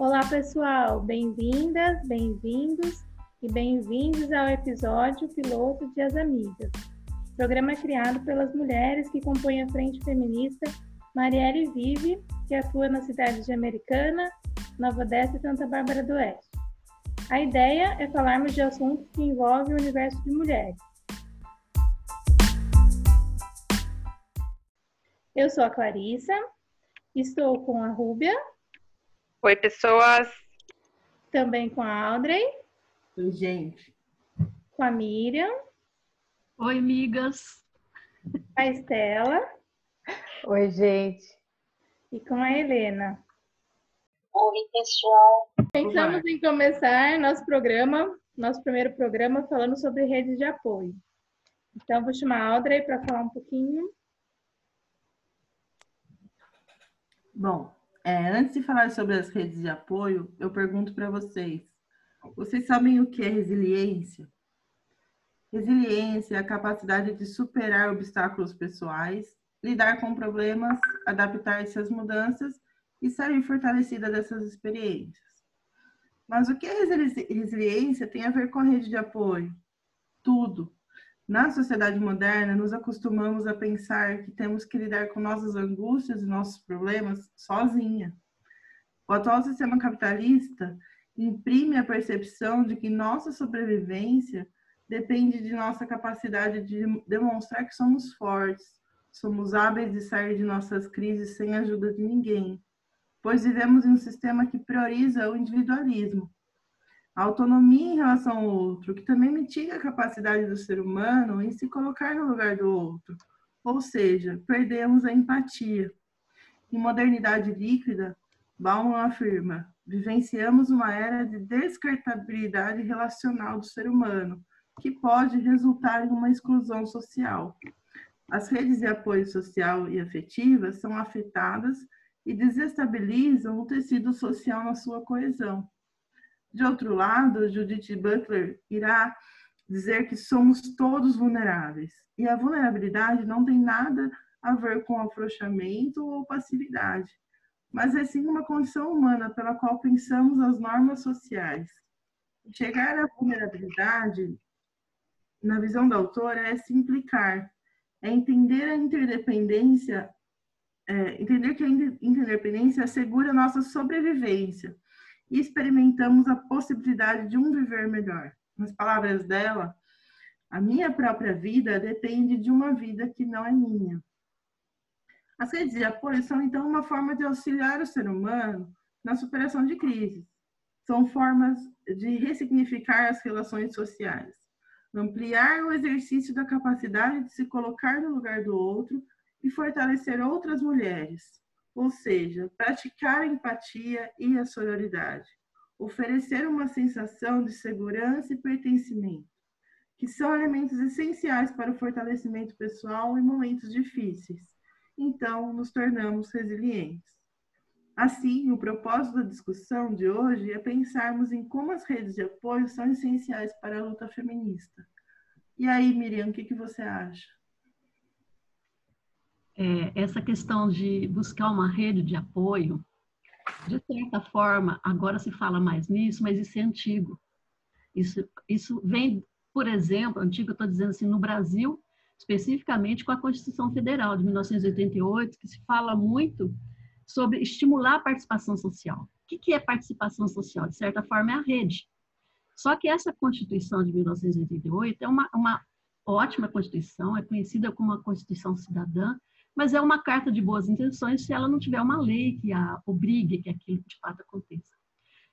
Olá, pessoal, bem-vindas, bem-vindos e bem-vindos ao episódio piloto de As Amigas, programa criado pelas mulheres que compõem a Frente Feminista Marielle Vive, que atua na cidade de Americana, Nova Odessa e Santa Bárbara do Oeste. A ideia é falarmos de assuntos que envolvem o universo de mulheres. Eu sou a Clarissa, estou com a Rúbia. Oi, pessoas. Também com a Audrey. Oi, gente. Com a Miriam. Oi, amigas. A Estela. Oi, gente. E com a Helena. Oi, pessoal. Pensamos em começar nosso programa, nosso primeiro programa, falando sobre redes de apoio. Então, vou chamar a Audrey para falar um pouquinho. Bom, é, antes de falar sobre as redes de apoio, eu pergunto para vocês: vocês sabem o que é resiliência? Resiliência é a capacidade de superar obstáculos pessoais lidar com problemas, adaptar-se às mudanças e sair fortalecida dessas experiências. Mas o que a resiliência tem a ver com a rede de apoio? Tudo. Na sociedade moderna, nos acostumamos a pensar que temos que lidar com nossas angústias e nossos problemas sozinha. O atual sistema capitalista imprime a percepção de que nossa sobrevivência depende de nossa capacidade de demonstrar que somos fortes, Somos hábeis de sair de nossas crises sem ajuda de ninguém, pois vivemos em um sistema que prioriza o individualismo. A autonomia em relação ao outro, que também mitiga a capacidade do ser humano em se colocar no lugar do outro. Ou seja, perdemos a empatia. Em modernidade líquida, Bauman afirma: vivenciamos uma era de descartabilidade relacional do ser humano, que pode resultar em uma exclusão social. As redes de apoio social e afetiva são afetadas e desestabilizam o tecido social na sua coesão. De outro lado, Judith Butler irá dizer que somos todos vulneráveis. E a vulnerabilidade não tem nada a ver com afrouxamento ou passividade, mas é sim uma condição humana pela qual pensamos as normas sociais. Chegar à vulnerabilidade, na visão da autora, é se implicar, é entender a interdependência, é, entender que a interdependência assegura a nossa sobrevivência e experimentamos a possibilidade de um viver melhor. Nas palavras dela, a minha própria vida depende de uma vida que não é minha. As redes de apoio são, então, uma forma de auxiliar o ser humano na superação de crises. São formas de ressignificar as relações sociais ampliar o exercício da capacidade de se colocar no lugar do outro e fortalecer outras mulheres, ou seja, praticar a empatia e a sororidade, oferecer uma sensação de segurança e pertencimento, que são elementos essenciais para o fortalecimento pessoal em momentos difíceis. Então, nos tornamos resilientes. Assim, o propósito da discussão de hoje é pensarmos em como as redes de apoio são essenciais para a luta feminista. E aí, Miriam, o que, que você acha? É, essa questão de buscar uma rede de apoio, de certa forma, agora se fala mais nisso, mas isso é antigo. Isso, isso vem, por exemplo, antigo, eu estou dizendo assim, no Brasil, especificamente com a Constituição Federal de 1988, que se fala muito sobre estimular a participação social. O que é participação social? De certa forma, é a rede. Só que essa Constituição de 1988 é uma, uma ótima Constituição, é conhecida como uma Constituição cidadã, mas é uma carta de boas intenções se ela não tiver uma lei que a obrigue que aquilo de fato aconteça.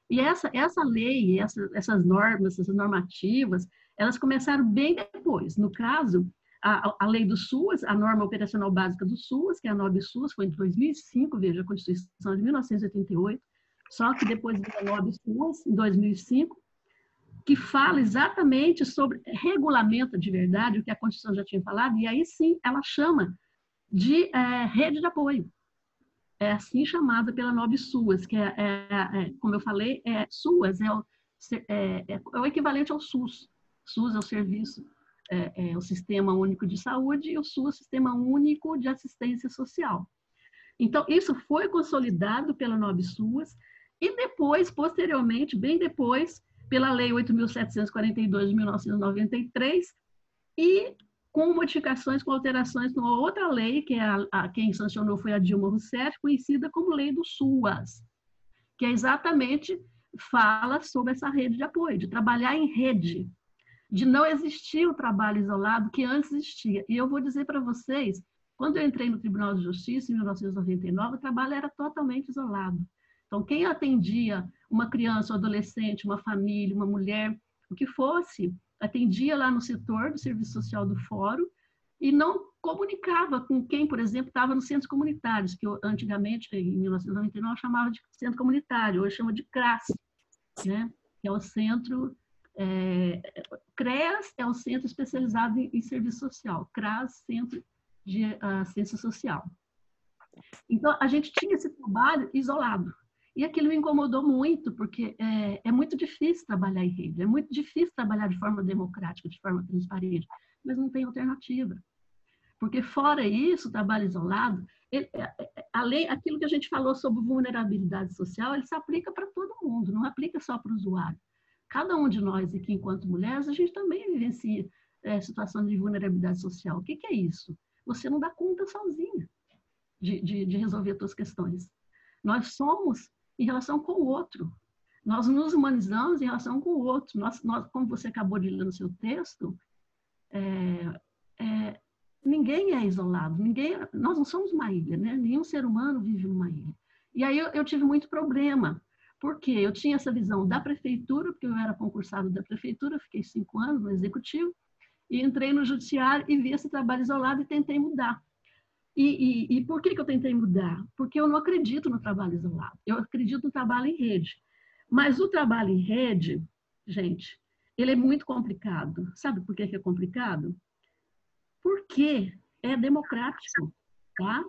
E essa, essa lei, essa, essas normas, essas normativas, elas começaram bem depois. No caso, a, a lei do SUAS, a norma operacional básica do SUAS, que é a NOB SUAS, foi em 2005, veja, a Constituição de 1988, só que depois da NOB SUAS, em 2005, que fala exatamente sobre regulamento de verdade, o que a Constituição já tinha falado, e aí sim ela chama de é, rede de apoio. É assim chamada pela NOB SUAS, que é, é, é, como eu falei, é, SUAS é o, é, é, é o equivalente ao SUS. SUS é o serviço é, é, o Sistema Único de Saúde e o SUS, Sistema Único de Assistência Social. Então, isso foi consolidado pela NOB SUAS e depois, posteriormente, bem depois, pela Lei 8.742 de 1993, e com modificações, com alterações numa outra lei, que é a, a, quem sancionou foi a Dilma Rousseff, conhecida como Lei do SUAS, que é exatamente fala sobre essa rede de apoio, de trabalhar em rede, de não existir o trabalho isolado que antes existia. E eu vou dizer para vocês, quando eu entrei no Tribunal de Justiça em 1999, o trabalho era totalmente isolado. Então, quem atendia uma criança, um adolescente, uma família, uma mulher, o que fosse, atendia lá no setor do serviço social do fórum e não comunicava com quem, por exemplo, estava nos centros comunitários, que eu, antigamente, em 1999, chamava de centro comunitário, hoje chama de CRAS, né? que é o centro é, CREAS é o Centro Especializado em, em Serviço Social, CRAS, Centro de Assistência Social. Então, a gente tinha esse trabalho isolado. E aquilo me incomodou muito, porque é, é, muito difícil trabalhar em rede, é muito difícil trabalhar de forma democrática, de forma transparente, mas não tem alternativa. Porque, fora isso, o trabalho isolado, ele, é, é, além aquilo que a gente falou sobre vulnerabilidade social, ele se aplica para todo mundo, não aplica só para o usuário. Cada um de nós aqui, enquanto mulheres, a gente também vivencia é, situação de vulnerabilidade social. O que, que, é isso? Você não dá conta sozinha de, de, de resolver as suas questões. Nós somos em relação com o outro. Nós nos humanizamos em relação com o outro. Nós, nós como você acabou de ler no seu texto, é, é, ninguém é isolado, ninguém, nós não somos uma ilha, né? Nenhum ser humano vive numa ilha. E aí eu, eu tive muito problema, porque eu tinha essa visão da prefeitura, porque eu era concursado da prefeitura, fiquei cinco anos no executivo, e entrei no judiciário e vi esse trabalho isolado e tentei mudar. E, e, e, por que, que eu tentei mudar? Porque eu não acredito no trabalho isolado, eu acredito no trabalho em rede. Mas o trabalho em rede, gente, ele é muito complicado. Sabe por que, que é complicado? Porque é democrático, tá?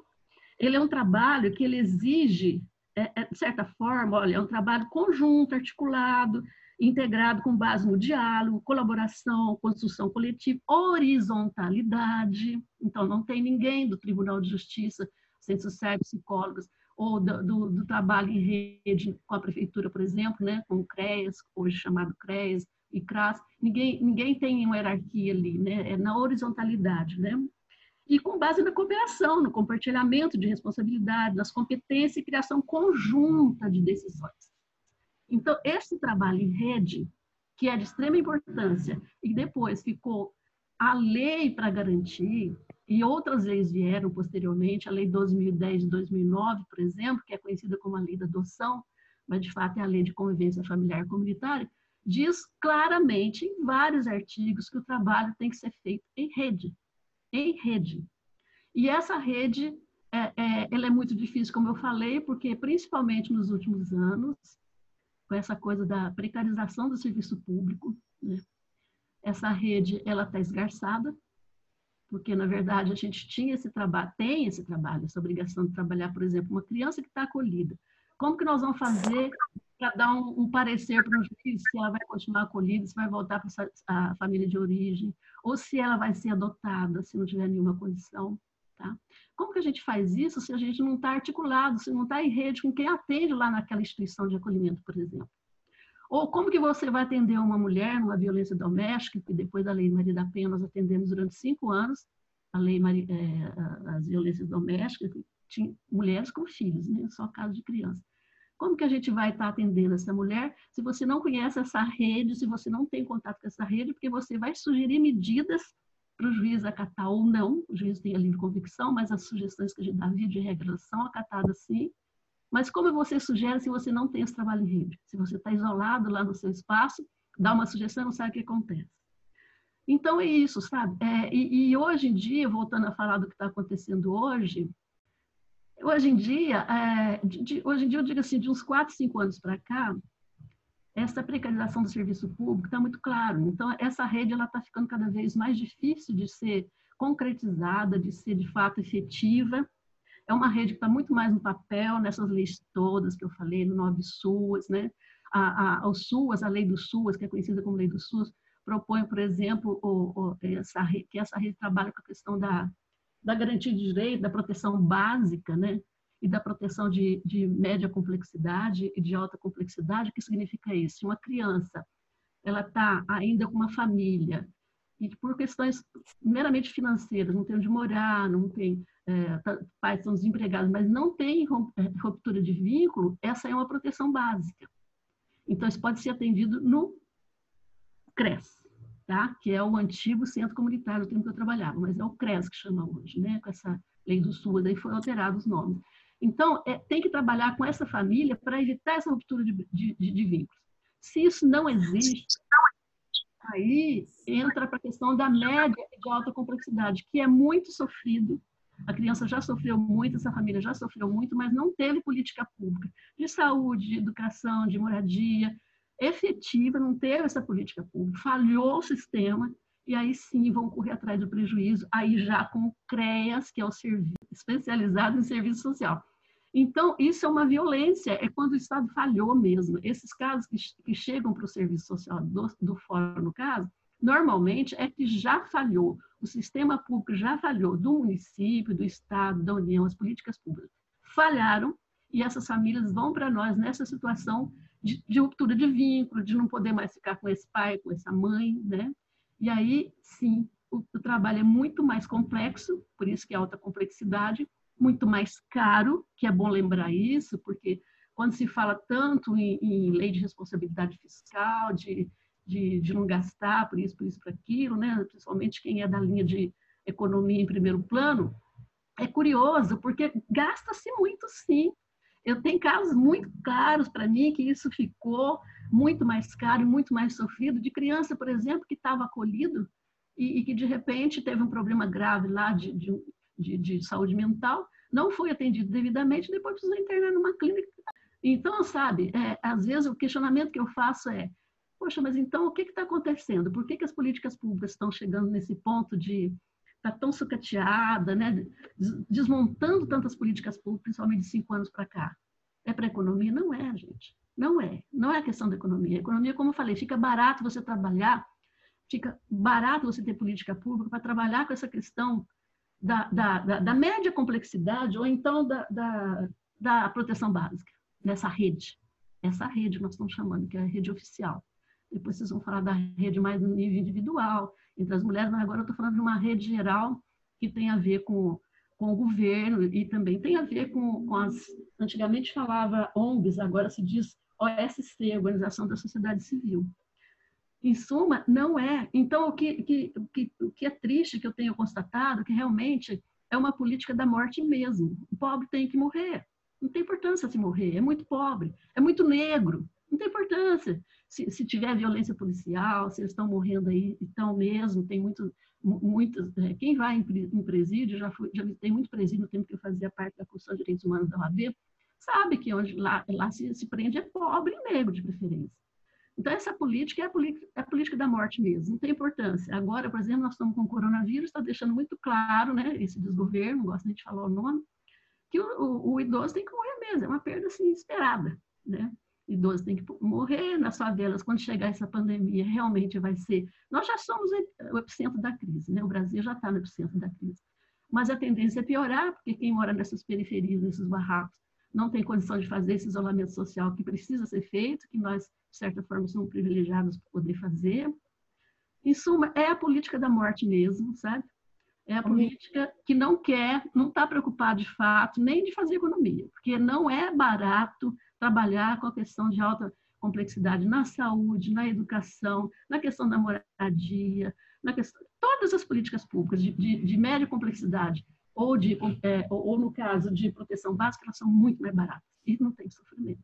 Ele é um trabalho que ele exige é, é, de certa forma, olha, é um trabalho conjunto, articulado, integrado com base no diálogo, colaboração, construção coletiva, horizontalidade. Então, não tem ninguém do Tribunal de Justiça, centros sociais, psicólogos, ou do, do, do, trabalho em rede com a prefeitura, por exemplo, né, com o CREAS, hoje chamado CREAS e CRAS, ninguém, ninguém tem uma hierarquia ali, né, é na horizontalidade, né? e com base na cooperação, no compartilhamento de responsabilidade, nas competências e criação conjunta de decisões. Então, esse trabalho em rede, que é de extrema importância, e depois ficou a lei para garantir, e outras leis vieram posteriormente, a lei 2010 de 2009, por exemplo, que é conhecida como a lei da adoção, mas de fato é a lei de convivência familiar comunitária, diz claramente em vários artigos que o trabalho tem que ser feito em rede, em rede. E essa rede, é, é, ela é muito difícil, como eu falei, porque principalmente nos últimos anos, com essa coisa da precarização do serviço público, né? essa rede ela está esgarçada, porque na verdade a gente tinha esse trabalho, tem esse trabalho, essa obrigação de trabalhar, por exemplo, uma criança que está acolhida. Como que nós vamos fazer para dar um, um parecer para o juiz se ela vai continuar acolhida, se vai voltar para a família de origem, ou se ela vai ser adotada, se não tiver nenhuma condição. Tá? Como que a gente faz isso se a gente não está articulado, se não está em rede com quem atende lá naquela instituição de acolhimento, por exemplo? Ou como que você vai atender uma mulher numa violência doméstica, que depois da Lei Maria da Penha nós atendemos durante cinco anos, a Lei Maria, é, as violências domésticas, tinha mulheres com filhos, né? só caso de criança. Como que a gente vai estar atendendo essa mulher se você não conhece essa rede, se você não tem contato com essa rede, porque você vai sugerir medidas para o juiz acatar ou não, o juiz tem a livre convicção, mas as sugestões que a gente dá via de regra são acatadas sim. Mas como você sugere se você não tem esse trabalho em rede? Se você está isolado lá no seu espaço, dá uma sugestão não sabe o que acontece. Então é isso, sabe? É, e, e, hoje em dia, voltando a falar do que está acontecendo hoje, Hoje em dia, é, de, de, hoje em dia eu digo assim, de uns 4, 5 anos para cá, essa precarização do serviço público está muito claro. Então, essa rede está ficando cada vez mais difícil de ser concretizada, de ser de fato efetiva. É uma rede que está muito mais no papel, nessas leis todas que eu falei, no 9 SUAS, né? A, a, SUAS, a lei do SUAS, que é conhecida como lei do SUAS, propõe, por exemplo, o, o, essa, que essa rede trabalha com a questão da da garantia de direito, da proteção básica, né? E da proteção de, de média complexidade e de alta complexidade. O que significa isso? Uma criança, ela está ainda com uma família e por questões meramente financeiras, não tem onde morar, não tem é, tá, pais são desempregados, mas não tem é, ruptura de vínculo, essa é uma proteção básica. Então, isso pode ser atendido no CRES, tá? que é o antigo centro comunitário do tempo que eu trabalhava, mas é o CRES que chama hoje, né? com essa lei do SUS, daí foi alterado os nomes. Então, é, tem que trabalhar com essa família para evitar essa ruptura de, de, de vínculos. Se isso não existe, aí entra para a questão da média de alta complexidade, que é muito sofrido. A criança já sofreu muito, essa família já sofreu muito, mas não teve política pública de saúde, de educação, de moradia efetiva, não teve essa política pública, falhou o sistema, e aí sim vão correr atrás do prejuízo, aí já com o CREAS, que é o serviço especializado em serviço social. Então, isso é uma violência, é quando o Estado falhou mesmo. Esses casos que, que chegam para o serviço social do, do fórum, no caso, normalmente é que já falhou, o sistema público já falhou, do município, do Estado, da União, as políticas públicas falharam, e essas famílias vão para nós nessa situação de, de, ruptura de vínculo, de não poder mais ficar com esse pai, com essa mãe, né? E aí, sim, o, o trabalho é muito mais complexo, por isso que é alta complexidade, muito mais caro, que é bom lembrar isso, porque quando se fala tanto em, em lei de responsabilidade fiscal, de, de, de, não gastar por isso, por isso, por aquilo, né? principalmente quem é da linha de economia em primeiro plano, é curioso, porque gasta-se muito sim. Eu tenho casos muito claros para mim que isso ficou muito mais caro muito mais sofrido, de criança, por exemplo, que estava acolhido e, e, que de repente teve um problema grave lá de, de, de, de saúde mental, não foi atendido devidamente, depois precisou internar numa clínica. Então, sabe, é, às vezes o questionamento que eu faço é, poxa, mas então o que está acontecendo? Por que, que as políticas públicas estão chegando nesse ponto de estar tá tão sucateada, né? desmontando tantas políticas públicas, principalmente de cinco anos para cá? É para a economia? Não é, gente. Não é. Não é questão da economia. A economia, como eu falei, fica barato você trabalhar, fica barato você ter política pública para trabalhar com essa questão da, da, da, da média complexidade ou então da, da, da proteção básica, nessa rede. Essa rede nós estamos chamando, que é a rede oficial. Depois vocês vão falar da rede mais no nível individual, entre as mulheres, mas agora eu estou falando de uma rede geral que tem a ver com, com o governo e também tem a ver com, com as. Antigamente falava ONGs, agora se diz OSC, Organização da Sociedade Civil. Em suma, não é. Então, o que, que, que, o que é triste que eu tenho constatado que realmente é uma política da morte mesmo. O pobre tem que morrer. Não tem importância se morrer. É muito pobre, é muito negro. Não tem importância. Se, se tiver violência policial, se eles estão morrendo aí, estão mesmo, tem muito, muitas. É, quem vai em, em presídio, já, fui, já tem muito presídio no tempo que eu fazia parte da Comissão de Direitos Humanos da OAB, sabe que onde lá, lá se, se prende é pobre e negro de preferência. Então, essa política é a, é a política da morte mesmo, não tem importância. Agora, por exemplo, nós estamos com o coronavírus, está deixando muito claro, né, esse desgoverno, gosto de falar o nome, que o, o, o, idoso tem que morrer mesmo, é uma perda assim, esperada, né? O idoso tem que morrer nas favelas quando chegar essa pandemia, realmente vai ser. Nós já somos o epicentro da crise, né? O Brasil já está no epicentro da crise. Mas a tendência é piorar, porque quem mora nessas periferias, nesses barracos, não tem condição de fazer esse isolamento social que precisa ser feito, que nós, de certa forma, somos privilegiados para poder fazer. Em suma, é a política da morte mesmo, sabe? É a política que não quer, não está preocupada de fato, nem de fazer economia, porque não é barato trabalhar com a questão de alta complexidade na saúde, na educação, na questão da moradia, na questão, todas as políticas públicas de, de, de média complexidade ou, de, é, ou, no caso de proteção básica, elas são muito mais baratas e não tem sofrimento.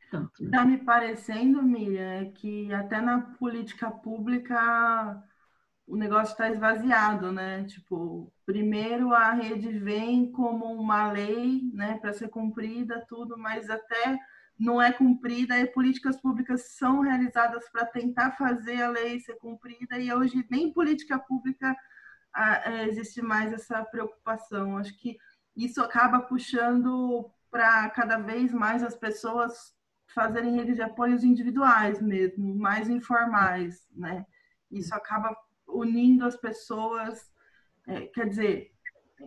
Está né? Tá me parecendo, Miriam, que até na política pública o negócio está esvaziado, né? Tipo, primeiro a rede vem como uma lei, né, para ser cumprida, tudo, mas até não é cumprida e políticas públicas são realizadas para tentar fazer a lei ser cumprida e hoje nem política pública é, existe mais essa preocupação. Acho que isso acaba puxando para cada vez mais as pessoas fazerem redes de apoios individuais mesmo, mais informais, né? Isso acaba unindo as pessoas, é, quer dizer,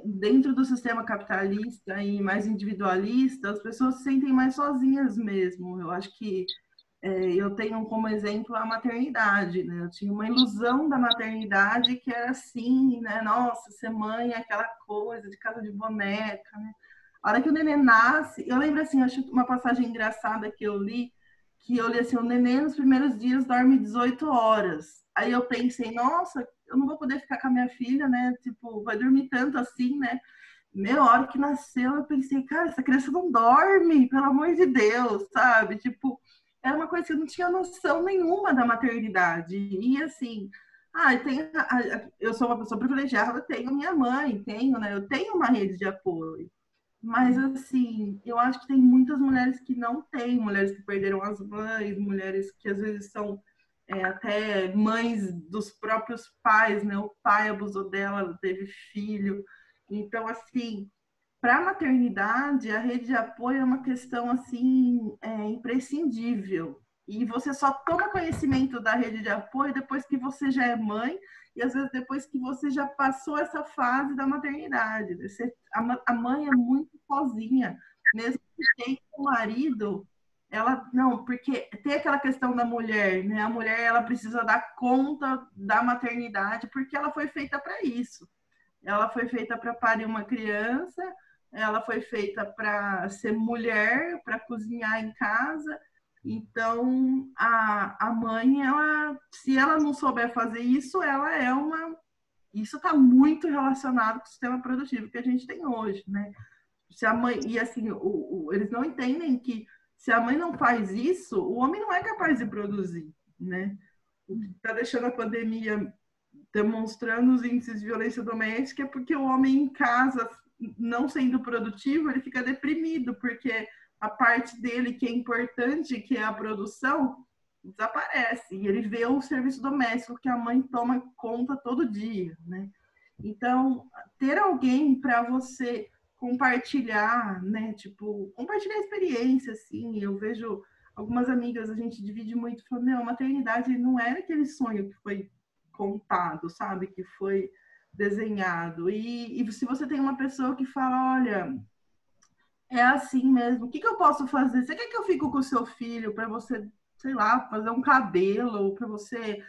dentro do sistema capitalista e mais individualista, as pessoas se sentem mais sozinhas mesmo. Eu acho que eu tenho como exemplo a maternidade, né? Eu tinha uma ilusão da maternidade que era assim, né? Nossa, ser mãe é aquela coisa de casa de boneca, né? A hora que o neném nasce, eu lembro assim, acho uma passagem engraçada que eu li, que eu li assim, o neném nos primeiros dias dorme 18 horas. Aí eu pensei, nossa, eu não vou poder ficar com a minha filha, né? Tipo, vai dormir tanto assim, né? Meia hora que nasceu, eu pensei, cara, essa criança não dorme, pelo amor de Deus, sabe? Tipo, era uma coisa que eu não tinha noção nenhuma da maternidade. E assim, ah, eu, tenho, eu sou uma pessoa privilegiada, tenho minha mãe, tenho, né? Eu tenho uma rede de apoio. Mas, assim, eu acho que tem muitas mulheres que não têm, mulheres que perderam as mães, mulheres que às vezes são é, até mães dos próprios pais, né? O pai abusou dela, teve filho. Então, assim, para a maternidade, a rede de apoio é uma questão assim é, imprescindível. E você só toma conhecimento da rede de apoio depois que você já é mãe e às vezes depois que você já passou essa fase da maternidade. Você, a, a mãe é muito sozinha, mesmo que tenha um marido, ela não, porque tem aquela questão da mulher, né? A mulher ela precisa dar conta da maternidade porque ela foi feita para isso. Ela foi feita para parir uma criança, ela foi feita para ser mulher, para cozinhar em casa. Então, a, a mãe, ela, se ela não souber fazer isso, ela é uma. Isso está muito relacionado com o sistema produtivo que a gente tem hoje, né? Se a mãe, e assim, o, o, eles não entendem que se a mãe não faz isso, o homem não é capaz de produzir, né? Está deixando a pandemia demonstrando os índices de violência doméstica é porque o homem em casa não sendo produtivo, ele fica deprimido, porque a parte dele que é importante, que é a produção, desaparece. E ele vê o serviço doméstico que a mãe toma conta todo dia, né? Então, ter alguém para você compartilhar, né? Tipo, compartilhar experiência, assim. Eu vejo algumas amigas, a gente divide muito, falando, meu, maternidade não era aquele sonho que foi contado, sabe? Que foi desenhado. E, e se você tem uma pessoa que fala, olha, é assim mesmo, o que, que eu posso fazer? Você quer que eu fique com o seu filho para você, sei lá, fazer um cabelo, para você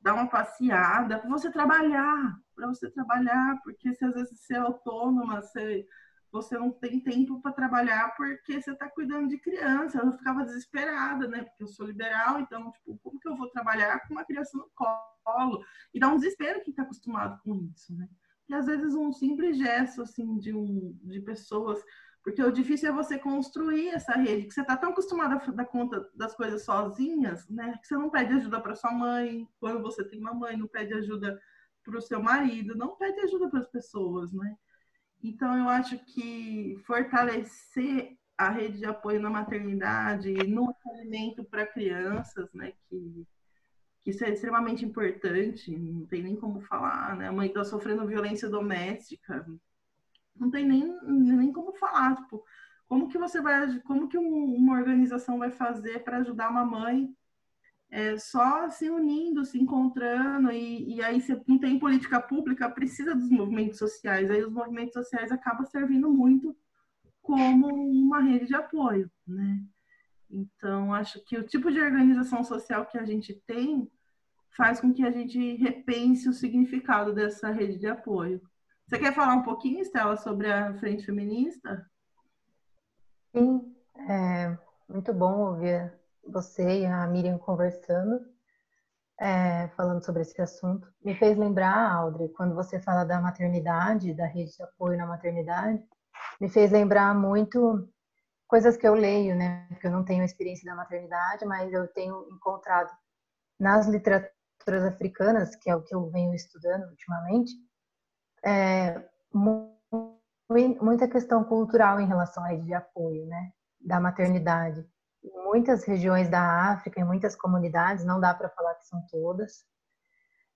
dar uma passeada, para você trabalhar, para você trabalhar, porque se às vezes você é autônoma, você você não tem tempo para trabalhar porque você está cuidando de criança. Eu ficava desesperada, né? Porque eu sou liberal, então, tipo, como que eu vou trabalhar com uma criança no colo? E dá um desespero quem está acostumado com isso, né? E às vezes um simples gesto, assim, de, um, de pessoas. Porque o difícil é você construir essa rede, que você está tão acostumada a dar conta das coisas sozinhas, né? Que você não pede ajuda para sua mãe, quando você tem uma mãe, não pede ajuda para o seu marido, não pede ajuda para as pessoas, né? Então, eu acho que fortalecer a rede de apoio na maternidade, no acolhimento para crianças, né, que, que isso é extremamente importante, não tem nem como falar, né, a mãe está sofrendo violência doméstica, não tem nem, nem como falar, tipo, como que você vai, como que um, uma organização vai fazer para ajudar uma mãe é, só se unindo, se encontrando, e, e aí se não tem política pública, precisa dos movimentos sociais. Aí os movimentos sociais acabam servindo muito como uma rede de apoio, né? Então, acho que o tipo de organização social que a gente tem faz com que a gente repense o significado dessa rede de apoio. Você quer falar um pouquinho, Estela, sobre a Frente Feminista? Sim, é muito bom ouvir você e a Miriam conversando, é, falando sobre esse assunto. Me fez lembrar, Audrey, quando você fala da maternidade, da rede de apoio na maternidade, me fez lembrar muito coisas que eu leio, né? Porque eu não tenho experiência da maternidade, mas eu tenho encontrado nas literaturas africanas, que é o que eu venho estudando ultimamente, é, muita questão cultural em relação à rede de apoio, né? Da maternidade muitas regiões da África, em muitas comunidades, não dá para falar que são todas,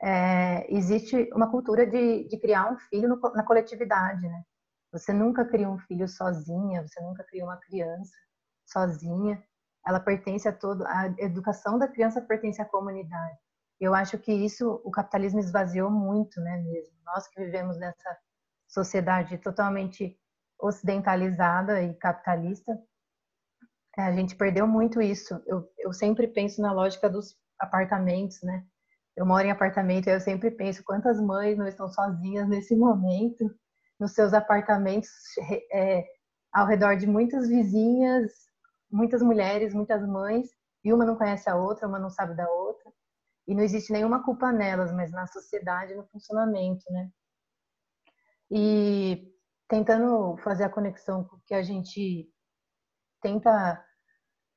é, existe uma cultura de, de criar um filho no, na coletividade, né? Você nunca cria um filho sozinha, você nunca cria uma criança sozinha. Ela pertence a todo, a educação da criança pertence à comunidade. Eu acho que isso o capitalismo esvaziou muito, né, mesmo. Nós que vivemos nessa sociedade totalmente ocidentalizada e capitalista, a gente perdeu muito isso. Eu, eu sempre penso na lógica dos apartamentos, né? Eu moro em apartamento e eu sempre penso quantas mães não estão sozinhas nesse momento, nos seus apartamentos, é, ao redor de muitas vizinhas, muitas mulheres, muitas mães, e uma não conhece a outra, uma não sabe da outra. E não existe nenhuma culpa nelas, mas na sociedade, no funcionamento, né? E tentando fazer a conexão com o que a gente tenta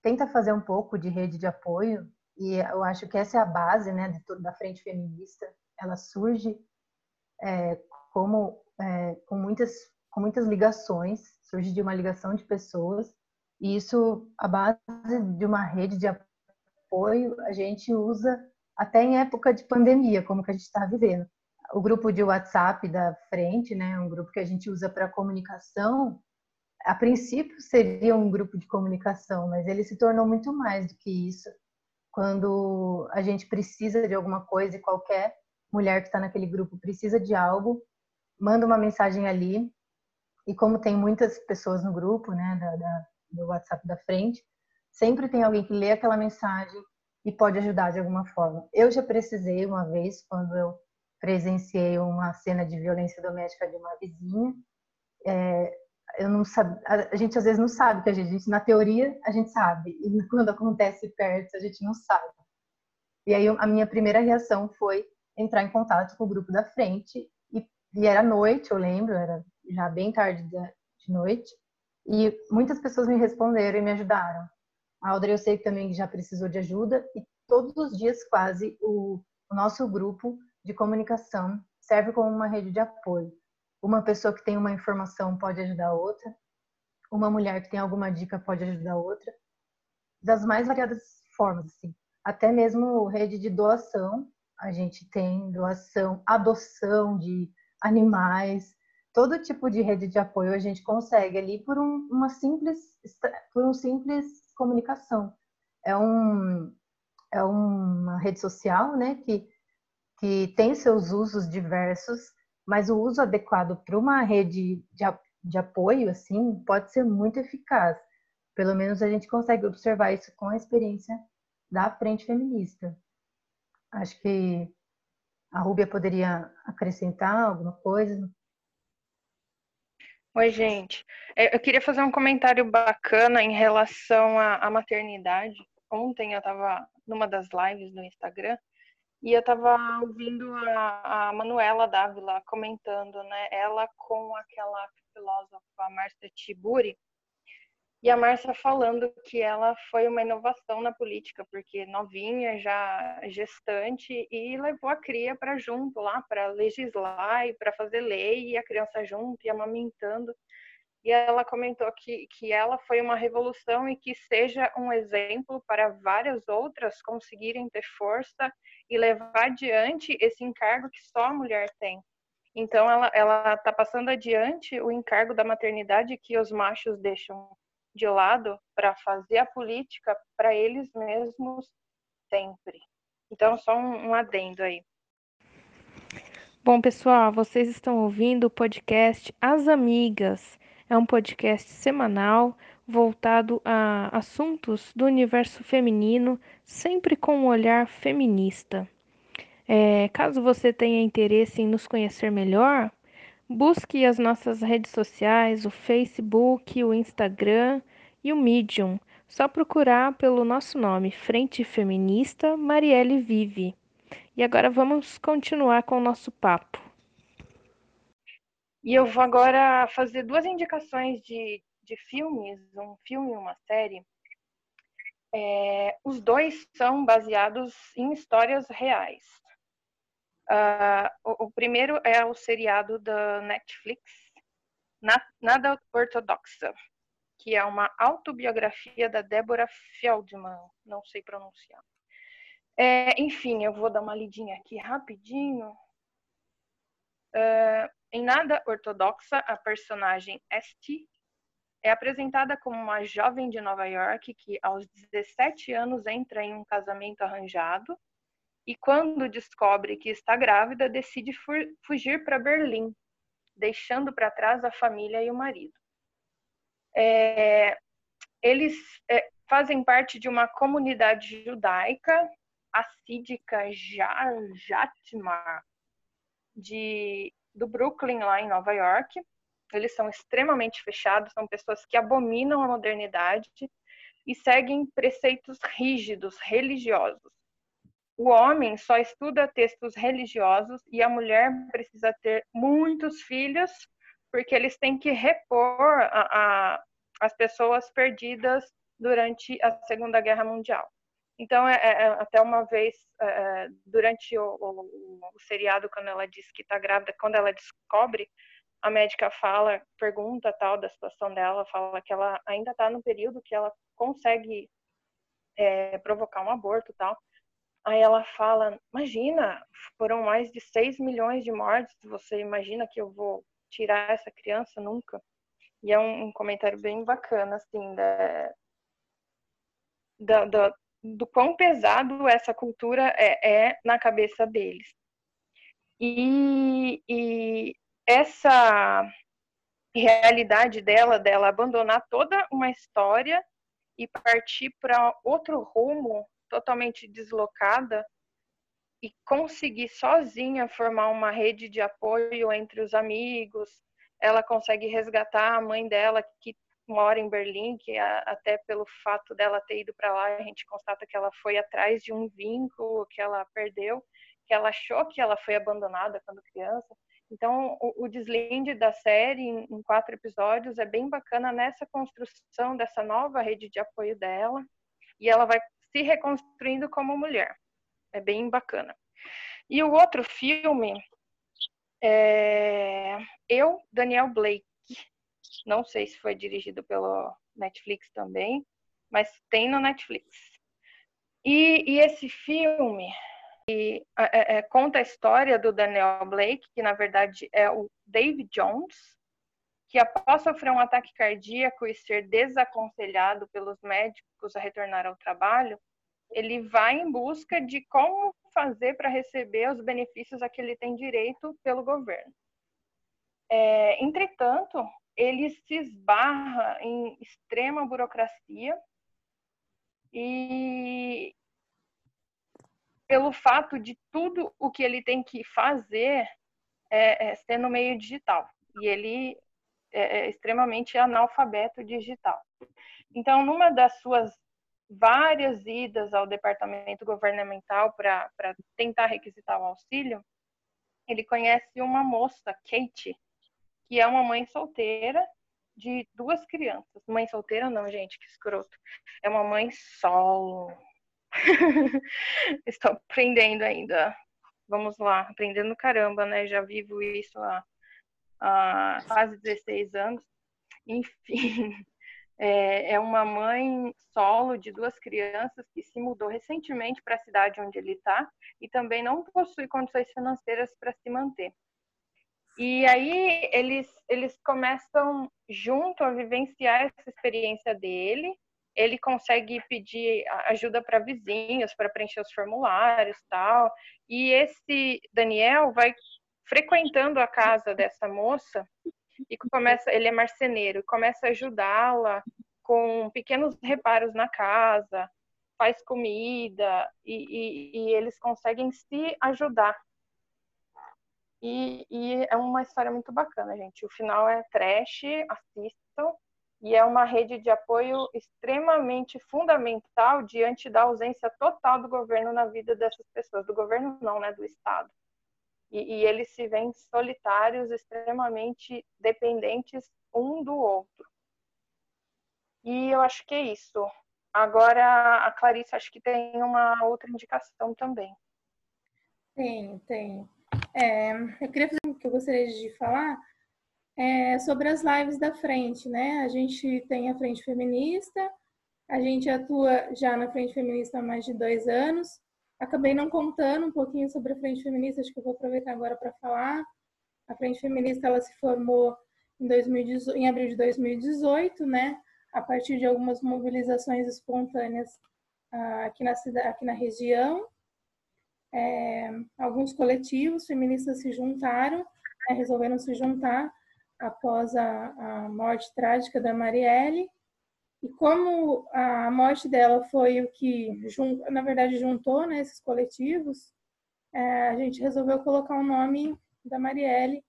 tenta fazer um pouco de rede de apoio e eu acho que essa é a base né de toda da frente feminista. Ela surge é, como é, com muitas com muitas ligações surge de uma ligação de pessoas e isso a base de uma rede de apoio a gente usa até em época de pandemia como que a gente está vivendo. O grupo de WhatsApp da frente né um grupo que a gente usa para comunicação a princípio seria um grupo de comunicação, mas ele se tornou muito mais do que isso. Quando a gente precisa de alguma coisa e qualquer mulher que está naquele grupo precisa de algo, manda uma mensagem ali. E como tem muitas pessoas no grupo, né, da, da, do WhatsApp da frente, sempre tem alguém que lê aquela mensagem e pode ajudar de alguma forma. Eu já precisei uma vez, quando eu presenciei uma cena de violência doméstica de uma vizinha, é, eu não sabe, a gente às vezes não sabe que a gente, na teoria, a gente sabe, e quando acontece perto, a gente não sabe. E aí a minha primeira reação foi entrar em contato com o grupo da frente, e, e era noite, eu lembro, era já bem tarde de noite, e muitas pessoas me responderam e me ajudaram. A Audrey eu sei que também já precisou de ajuda, e todos os dias quase o, o nosso grupo de comunicação serve como uma rede de apoio uma pessoa que tem uma informação pode ajudar a outra, uma mulher que tem alguma dica pode ajudar a outra, das mais variadas formas, assim. Até mesmo rede de doação, a gente tem doação, adoção de animais, todo tipo de rede de apoio a gente consegue ali por um, uma simples, por um simples comunicação. É um é uma rede social, né, que que tem seus usos diversos mas o uso adequado para uma rede de, de apoio, assim, pode ser muito eficaz. Pelo menos a gente consegue observar isso com a experiência da frente feminista. Acho que a Rúbia poderia acrescentar alguma coisa. Oi, gente. É, eu queria fazer um comentário bacana em relação à, maternidade. Ontem eu estava numa das lives no Instagram e eu estava ouvindo a, a Manuela Dávila comentando, né? Ela com aquela filósofa Márcia Tiburi. E a Márcia falando que ela foi uma inovação na política, porque novinha, já gestante, e levou a cria para junto lá, para legislar e para fazer lei, e a criança junto, e amamentando e ela comentou que, que ela foi uma revolução e que seja um exemplo para várias outras conseguirem ter força e levar adiante esse encargo que só a mulher tem. Então, ela está passando adiante o encargo da maternidade que os machos deixam de lado para fazer a política para eles mesmos sempre. Então, só um, um adendo aí. Bom, pessoal, vocês estão ouvindo o podcast As Amigas. É um podcast semanal voltado a assuntos do universo feminino, sempre com um olhar feminista. É, caso você tenha interesse em nos conhecer melhor, busque as nossas redes sociais, o Facebook, o Instagram e o Medium. Só procurar pelo nosso nome, Frente Feminista Marielle Vive. E agora vamos continuar com o nosso papo. E eu vou agora fazer duas indicações de, de filmes, um filme e uma série. É, os dois são baseados em histórias reais. Uh, o, o, primeiro é o seriado da Netflix, Nada Ortodoxa, que é uma autobiografia da Débora Feldman, não sei pronunciar. É, enfim, eu vou dar uma lidinha aqui rapidinho. Uh, em Nada Ortodoxa, a personagem Esti é apresentada como uma jovem de Nova York que, aos 17 anos, entra em um casamento arranjado e, quando descobre que está grávida, decide fugir para Berlim. deixando para trás a família e o marido. É, eles é, fazem parte de uma comunidade judaica assídica Jatmar, de do Brooklyn lá em Nova York. Eles são extremamente fechados, são pessoas que abominam a modernidade e seguem preceitos rígidos religiosos. O homem só estuda textos religiosos e a mulher precisa ter muitos filhos, porque eles têm que repor a, a, as pessoas perdidas durante a Segunda Guerra Mundial. Então, é, é, até uma vez, é, é, durante o, o, o, seriado, quando ela diz que está grávida, quando ela descobre, a médica fala, pergunta tal da situação dela, fala que ela ainda está no período que ela consegue é, provocar um aborto tal. Aí ela fala, imagina, foram mais de 6 milhões de mortes, você imagina que eu vou tirar essa criança? Nunca. E é um, um comentário bem bacana, assim, da, da, da, do quão pesado essa cultura é, é na cabeça deles. E, e, essa realidade dela, dela abandonar toda uma história e partir para outro rumo totalmente deslocada e conseguir sozinha formar uma rede de apoio entre os amigos. Ela consegue resgatar a mãe dela que mora em Berlim, que até pelo fato dela ter ido para lá, a gente constata que ela foi atrás de um vínculo que ela perdeu, que ela achou que ela foi abandonada quando criança. Então, o, o deslinde da série, em, em quatro episódios, é bem bacana nessa construção dessa nova rede de apoio dela, e ela vai se reconstruindo como mulher. É bem bacana. E o outro filme é Eu, Daniel Blake. Não sei se foi dirigido pelo Netflix também, mas tem no Netflix. E, e esse filme é, é, conta a história do Daniel Blake, que na verdade é o David Jones, que após sofrer um ataque cardíaco e ser desaconselhado pelos médicos a retornar ao trabalho, ele vai em busca de como fazer para receber os benefícios a que ele tem direito pelo governo. É, entretanto, ele se esbarra em extrema burocracia e pelo fato de tudo o que ele tem que fazer é, é ser no meio digital e ele é, é extremamente analfabeto digital. Então, numa das suas várias idas ao departamento governamental para tentar requisitar o auxílio, ele conhece uma moça, Kate, que é uma mãe solteira de duas crianças. Mãe solteira não, gente, que escroto. É uma mãe solo. Estou aprendendo ainda. Vamos lá, aprendendo caramba, né? Já vivo isso há, há quase 16 anos. Enfim, é, é uma mãe solo de duas crianças que se mudou recentemente para a cidade onde ele está e também não possui condições financeiras para se manter. E aí eles, eles começam junto a vivenciar essa experiência dele. Ele consegue pedir ajuda para vizinhos para preencher os formulários tal. E esse Daniel vai frequentando a casa dessa moça e começa, ele é marceneiro, começa a ajudá-la com pequenos reparos na casa, faz comida e, e, e eles conseguem se ajudar e, e, é uma história muito bacana, gente. O final é trash, assistam. E é uma rede de apoio extremamente fundamental diante da ausência total do governo na vida dessas pessoas. Do governo não, né? Do Estado. E, e eles se veem solitários, extremamente dependentes um do outro. E eu acho que é isso. Agora, a Clarice acho que tem uma outra indicação também. Tem, tem. É, eu queria fazer o que eu gostaria de falar é sobre as lives da frente, né? A gente tem a frente feminista, a gente atua já na frente feminista há mais de dois anos. Acabei não contando um pouquinho sobre a frente feminista, acho que eu vou aproveitar agora para falar. A frente feminista ela se formou em, 2018, em abril de 2018, né? A partir de algumas mobilizações espontâneas ah, aqui na cidade, aqui na região é, alguns coletivos feministas se juntaram né, resolveram se juntar após a, a morte trágica da Marielle. E como a morte dela foi o que, na verdade, juntou né, esses coletivos, é, a gente resolveu colocar o nome da Marielle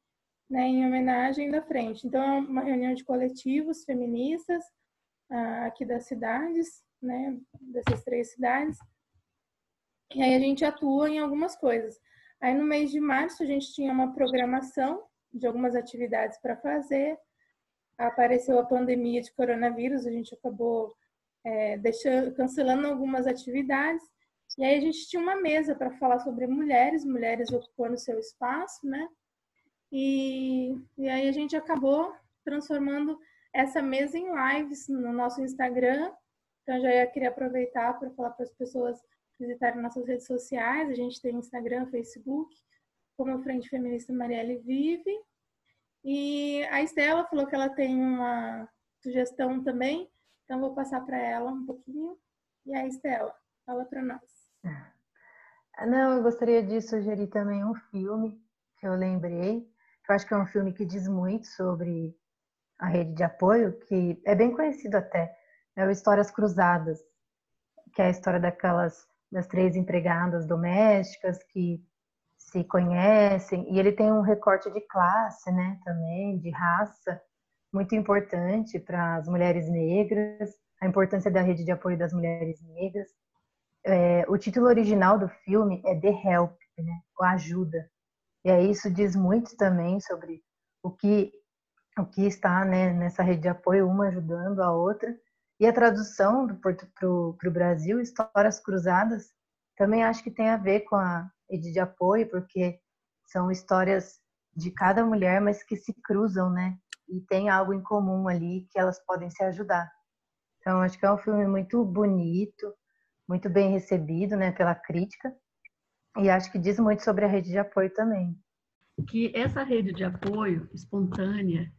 né, em homenagem da frente. Então, é uma reunião de coletivos feministas ah, aqui das cidades, né, dessas três cidades. E aí a gente atua em algumas coisas. Aí no mês de março a gente tinha uma programação de algumas atividades para fazer. Apareceu a pandemia de coronavírus, a gente acabou é, deixando, cancelando algumas atividades. E aí a gente tinha uma mesa para falar sobre mulheres, mulheres ocupando seu espaço, né? E, e aí a gente acabou transformando essa mesa em lives no nosso Instagram. Então já ia queria aproveitar para falar para as pessoas visitarem nossas redes sociais. A gente tem Instagram, Facebook, como a Frente Feminista Marielle Vive. E a Estela falou que ela tem uma sugestão também, então vou passar para ela um pouquinho. E a Estela, fala para nós. Ah, não, eu gostaria de sugerir também um filme que eu lembrei. Eu acho que é um filme que diz muito sobre a rede de apoio, que é bem conhecido até. É o Histórias Cruzadas, que é a história daquelas das três empregadas domésticas que se conhecem e ele tem um recorte de classe, né, também de raça muito importante para as mulheres negras, a importância da rede de apoio das mulheres negras. É, o título original do filme é The Help, né, o ajuda. E aí isso diz muito também sobre o que o que está né, nessa rede de apoio, uma ajudando a outra. E a tradução para o Brasil, Histórias Cruzadas, também acho que tem a ver com a rede de apoio, porque são histórias de cada mulher, mas que se cruzam, né? E tem algo em comum ali que elas podem se ajudar. Então, acho que é um filme muito bonito, muito bem recebido, né, pela crítica. E acho que diz muito sobre a rede de apoio também. Que essa rede de apoio espontânea,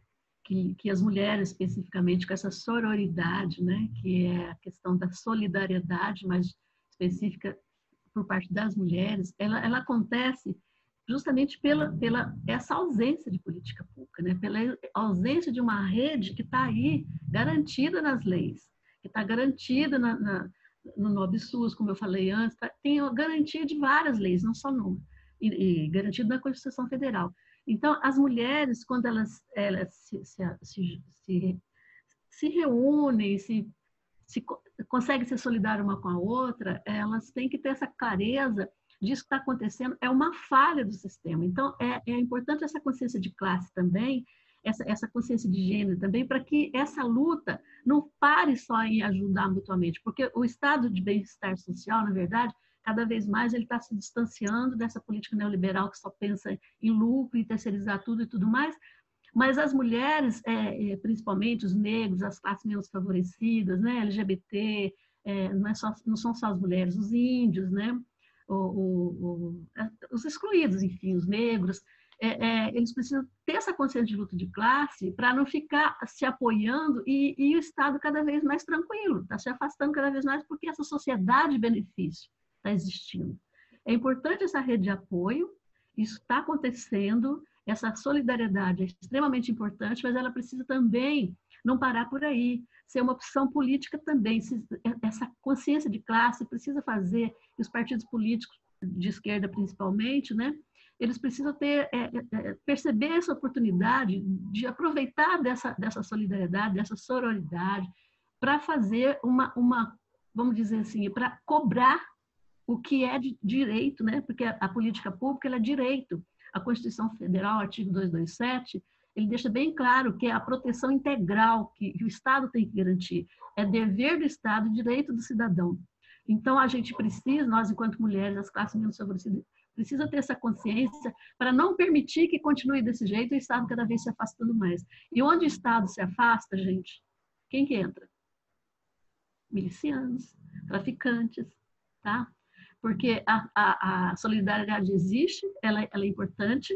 que, que as mulheres especificamente com essa sororidade, né, que é a questão da solidariedade, mas específica por parte das mulheres, ela, ela acontece justamente pela, pela essa ausência de política pública, né? pela ausência de uma rede que está aí garantida nas leis, que está garantida na, na, no NOBSUS, como eu falei antes, tá, tem garantia de várias leis, não só numa, e, e garantido na Constituição Federal. Então, as mulheres, quando elas, elas se, se, se, se, se reúnem, se se consegue ser solidária uma com a outra, elas têm que ter essa clareza disso que está acontecendo, é uma falha do sistema. Então, é, é importante essa consciência de classe também, essa, essa consciência de gênero também, para que essa luta não pare só em ajudar mutuamente, porque o estado de bem-estar social, na verdade, cada vez mais ele está se distanciando dessa política neoliberal que só pensa em lucro, em terceirizar tudo e tudo mais, mas as mulheres, é, é, principalmente os negros, as classes menos favorecidas, né, LGBT, é, não, é só, não são só as mulheres, os índios, né, o, o, o, os excluídos, enfim, os negros, é, é, eles precisam ter essa consciência de luta de classe para não ficar se apoiando e, e, o Estado cada vez mais tranquilo, está se afastando cada vez mais porque essa sociedade de benefício está existindo. É importante essa rede de apoio, isso está acontecendo, essa solidariedade é extremamente importante, mas ela precisa também não parar por aí, ser uma opção política também. Essa consciência de classe precisa fazer, e os partidos políticos de esquerda principalmente, né? Eles precisam ter, é, é, é perceber essa oportunidade de aproveitar dessa, dessa solidariedade, dessa sororidade, para fazer uma, uma, vamos dizer assim, para cobrar o que é de direito, né? Porque a, política pública é direito a Constituição Federal, artigo 227, ele deixa bem claro que é a proteção integral que, o Estado tem que garantir. É dever do Estado, direito do cidadão. Então, a gente precisa, nós, enquanto mulheres, as classes menos favorecidas, precisa ter essa consciência para não permitir que continue desse jeito o Estado cada vez se afastando mais. E onde o Estado se afasta, gente, quem que entra? Milicianos, traficantes, tá? Porque a, a, a solidariedade existe, ela, ela, é importante,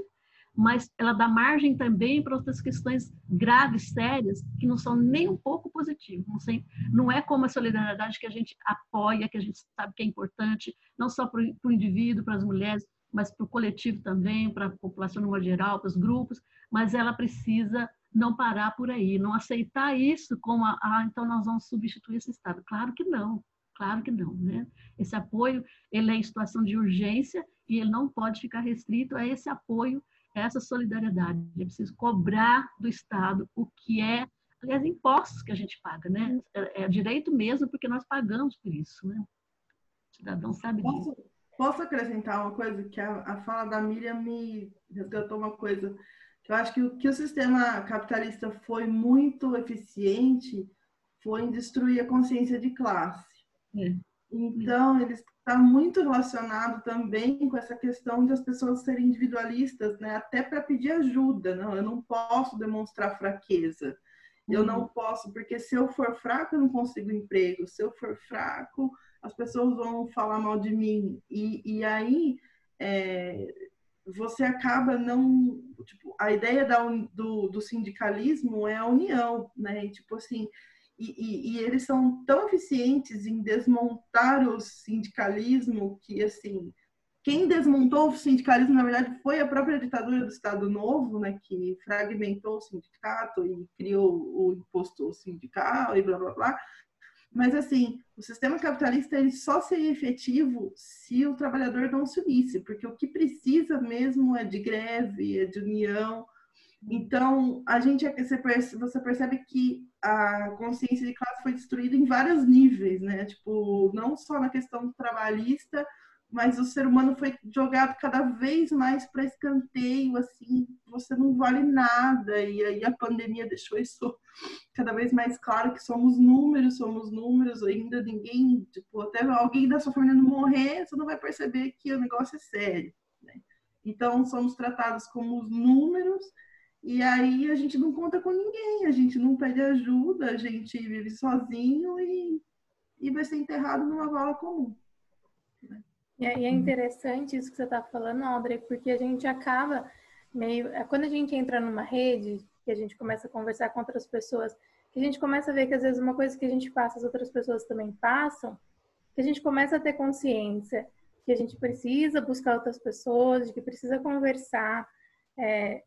mas ela dá margem também para outras questões graves, sérias, que não são nem um pouco positivas. Não, sei, não é como a solidariedade que a gente apoia, que a gente sabe que é importante, não só para o indivíduo, para as mulheres, mas para o coletivo também, para a população no geral, para os grupos, mas ela precisa não parar por aí, não aceitar isso como, ah, então nós vamos substituir esse Estado. Claro que não, claro que não, né? Esse apoio, ele é em situação de urgência e ele não pode ficar restrito a esse apoio, a essa solidariedade. É preciso cobrar do Estado o que é, aliás, impostos que a gente paga, né? É, é direito mesmo, porque nós pagamos por isso, né? O cidadão sabe posso, disso. Posso acrescentar uma coisa? Que a, a fala da Miriam me resgatou uma coisa eu acho que o que o sistema capitalista foi muito eficiente foi em destruir a consciência de classe. É. Então, ele está muito relacionado também com essa questão de as pessoas serem individualistas, né? até para pedir ajuda. Não, eu não posso demonstrar fraqueza. Eu não uhum. posso, porque se eu for fraco, eu não consigo emprego. Se eu for fraco, as pessoas vão falar mal de mim. E, e aí, é, você acaba não. Tipo, a ideia da, do, do sindicalismo é a união, né? E, tipo assim, e, e, e, eles são tão eficientes em desmontar o sindicalismo que, assim, quem desmontou o sindicalismo, na verdade, foi a própria ditadura do Estado Novo, né? Que fragmentou o sindicato e criou o imposto sindical e blá blá blá. Mas, assim, o sistema capitalista ele só seria efetivo se o trabalhador não se unisse, porque o que precisa mesmo é de greve, é de união. Então, a gente você percebe que a consciência de classe foi destruída em vários níveis, né? Tipo, não só na questão trabalhista, mas o ser humano foi jogado cada vez mais para escanteio, assim, você não vale nada, e aí a pandemia deixou isso cada vez mais claro, que somos números, somos números, ainda ninguém, tipo, até alguém da sua família não morrer, você não vai perceber que o negócio é sério, né? Então, somos tratados como os números, e aí a gente não conta com ninguém, a gente não pede ajuda, a gente vive sozinho e, e vai ser enterrado numa vala comum. Né? E é interessante isso que você está falando, Audrey, porque a gente acaba meio. É, quando a gente entra numa rede, que a gente começa a conversar com outras pessoas, que a gente começa a ver que às vezes uma coisa que a gente passa, as outras pessoas também passam, que a gente começa a ter consciência que a gente precisa buscar outras pessoas, de que precisa conversar. É,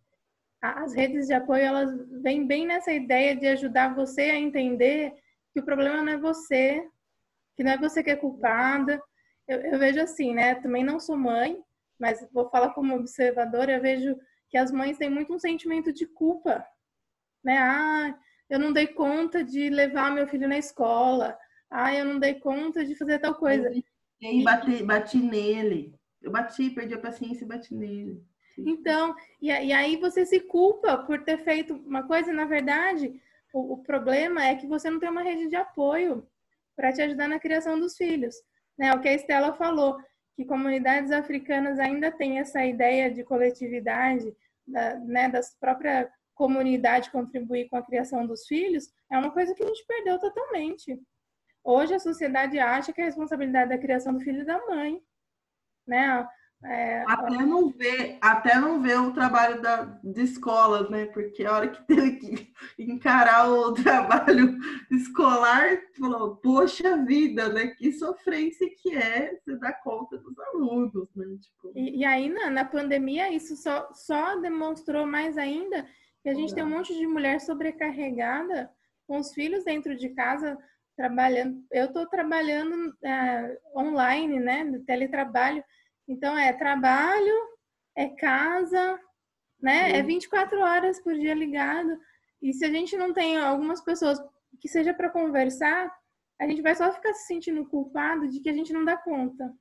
as redes de apoio, elas vêm bem nessa ideia de ajudar você a entender que o problema não é você, que não é você que é culpada, eu, eu, vejo assim, né? Também não sou mãe, mas vou falar como observadora, eu vejo que as mães têm muito um sentimento de culpa, né? Ah, eu não dei conta de levar meu filho na escola. Ah, eu não dei conta de fazer tal coisa. E bati, bati nele. Eu bati, perdi a paciência e bati nele. Então, e, e, aí você se culpa por ter feito uma coisa, na verdade, o, o problema é que você não tem uma rede de apoio para te ajudar na criação dos filhos. Né? O que a Estela falou, que comunidades africanas ainda têm essa ideia de coletividade, da, né, das própria comunidade contribuir com a criação dos filhos, é uma coisa que a gente perdeu totalmente. Hoje a sociedade acha que a responsabilidade da criação do filho é da mãe, né? É, até não ver, até não ver o trabalho da, de escolas, né? Porque a hora que teve que encarar o trabalho escolar, falou, poxa vida, né? Que sofrência que é você dar conta dos alunos, né? Tipo... E, e, aí, na, na pandemia, isso só, só demonstrou mais ainda que a gente é. tem um monte de mulher sobrecarregada com os filhos dentro de casa trabalhando. Eu estou trabalhando é, online, né? No teletrabalho então, é trabalho, é casa, né? É 24 horas por dia ligado. E se a gente não tem algumas pessoas que seja para conversar, a gente vai só ficar se sentindo culpado de que a gente não dá conta.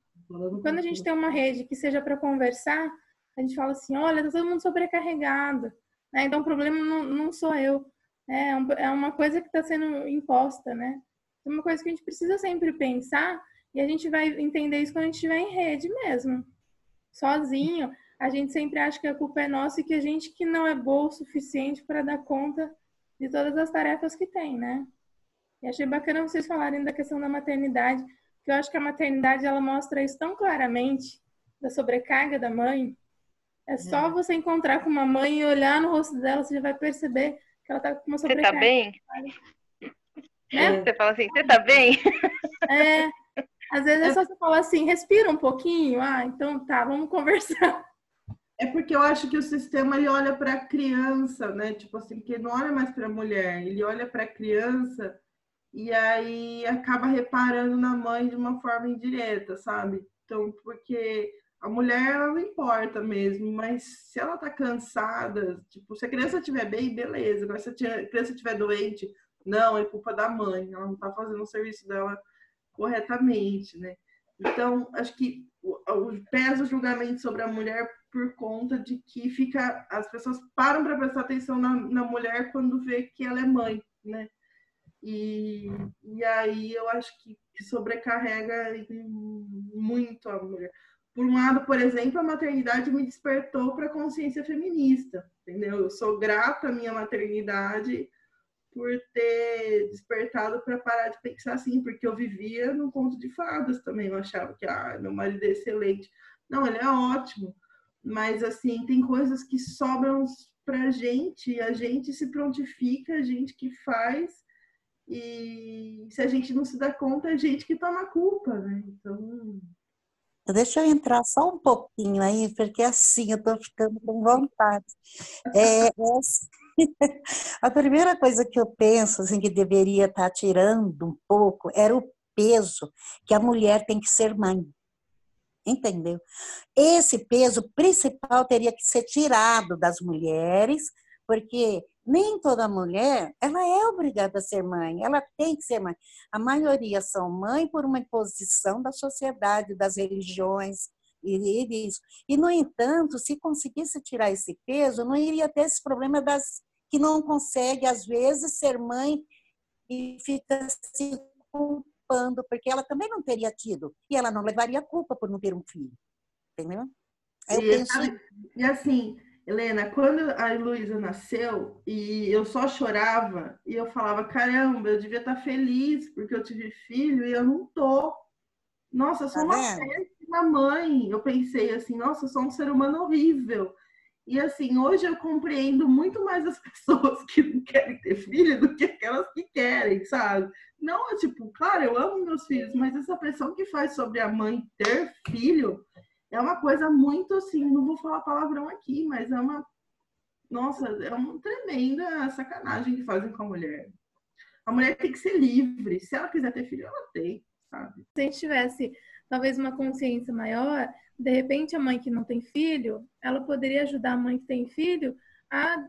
Quando a gente tem uma rede que seja para conversar, a gente fala assim: olha, tá todo mundo sobrecarregado. Né? Então, o problema não, não sou eu. É, é uma coisa que está sendo imposta, né? É uma coisa que a gente precisa sempre pensar e a gente vai entender isso quando a gente estiver em rede mesmo. Sozinho, a gente sempre acha que a culpa é nossa e que a gente que não é boa o suficiente para dar conta de todas as tarefas que tem, né? E achei bacana vocês falarem da questão da maternidade, porque eu acho que a maternidade ela mostra isso tão claramente da sobrecarga da mãe. É só é. você encontrar com uma mãe e olhar no rosto dela, você já vai perceber que ela tá com uma sobrecarga. Você tá bem? Né? Você fala assim, você tá bem? É, Às vezes é só você falar assim, respira um pouquinho. Ah, então tá, vamos conversar. É porque eu acho que o sistema ele olha para a criança, né? Tipo assim, que não olha mais para a mulher, ele olha para a criança e aí acaba reparando na mãe de uma forma indireta, sabe? Então, porque a mulher ela não importa mesmo, mas se ela tá cansada, tipo, se a criança estiver bem, beleza. Agora, se a criança estiver doente, não, é culpa da mãe, ela não tá fazendo o serviço dela corretamente, né? Então, acho que pesa o julgamento sobre a mulher por conta de que fica as pessoas param para prestar atenção na, na mulher quando vê que ela é mãe, né? E, e aí eu acho que, que sobrecarrega muito a mulher. Por um lado, por exemplo, a maternidade me despertou para a consciência feminista, entendeu? Eu sou grata à minha maternidade por ter despertado para parar de pensar assim, porque eu vivia num conto de fadas também, eu achava que ah, meu marido é excelente. Não, ele é ótimo, mas assim, tem coisas que sobram pra gente, a gente se prontifica, a gente que faz, e se a gente não se dá conta, é a gente que toma a culpa, né? Então. Deixa eu entrar só um pouquinho aí, porque assim eu tô ficando com vontade. É, é a primeira coisa que eu penso assim, que deveria estar tá tirando um pouco era o peso que a mulher tem que ser mãe. Entendeu? Esse peso principal teria que ser tirado das mulheres, porque nem toda mulher, ela é obrigada a ser mãe, ela tem que ser mãe. A maioria são mãe por uma imposição da sociedade, das religiões, e isso. E, no entanto, se conseguisse tirar esse peso, não iria ter esse problema das que não consegue, às vezes, ser mãe e fica se culpando, porque ela também não teria tido, e ela não levaria culpa por não ter um filho. Entendeu? Eu e, penso... e assim, Helena, quando a Luísa nasceu e eu só chorava e eu falava, caramba, eu devia estar feliz porque eu tive filho e eu não tô. Nossa, eu sou tá uma péssima mãe. Eu pensei assim, nossa, eu sou um ser humano horrível. E assim, hoje eu compreendo muito mais as pessoas que não querem ter filho do que aquelas que querem, sabe? Não, tipo, claro, eu amo meus filhos, mas essa pressão que faz sobre a mãe ter filho é uma coisa muito assim, não vou falar palavrão aqui, mas é uma. Nossa, é uma tremenda sacanagem que fazem com a mulher. A mulher tem que ser livre. Se ela quiser ter filho, ela tem, sabe? Se a gente tivesse talvez uma consciência maior, de repente a mãe que não tem filho, ela poderia ajudar a mãe que tem filho a,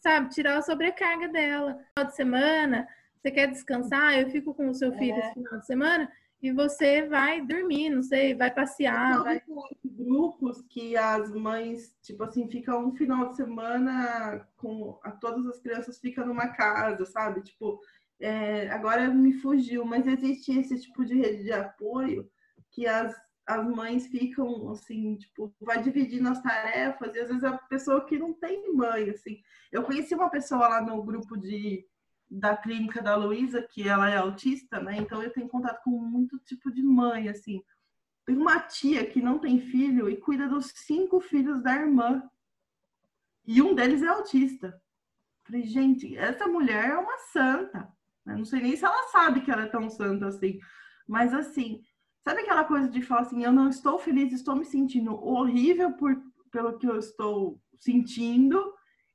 sabe, tirar a sobrecarga dela. No final de semana, você quer descansar, eu fico com o seu filho é. esse final de semana, e você vai dormir, não sei, vai passear. Vai... Grupos que as mães, tipo assim, ficam um final de semana com a, todas as crianças ficam numa casa, sabe? Tipo, é, agora me fugiu, mas existe esse tipo de rede de apoio que as, as mães ficam assim, tipo, vai dividindo as tarefas, e às vezes a pessoa que não tem mãe, assim. Eu conheci uma pessoa lá no grupo de da clínica da Luísa, que ela é autista, né? Então eu tenho contato com muito tipo de mãe, assim. Tem uma tia que não tem filho e cuida dos cinco filhos da irmã. E um deles é autista. Falei, gente, essa mulher é uma santa. Eu não sei nem se ela sabe que ela é tão santa assim. Mas assim, sabe aquela coisa de falar assim, eu não estou feliz, estou me sentindo horrível por, pelo que eu estou sentindo,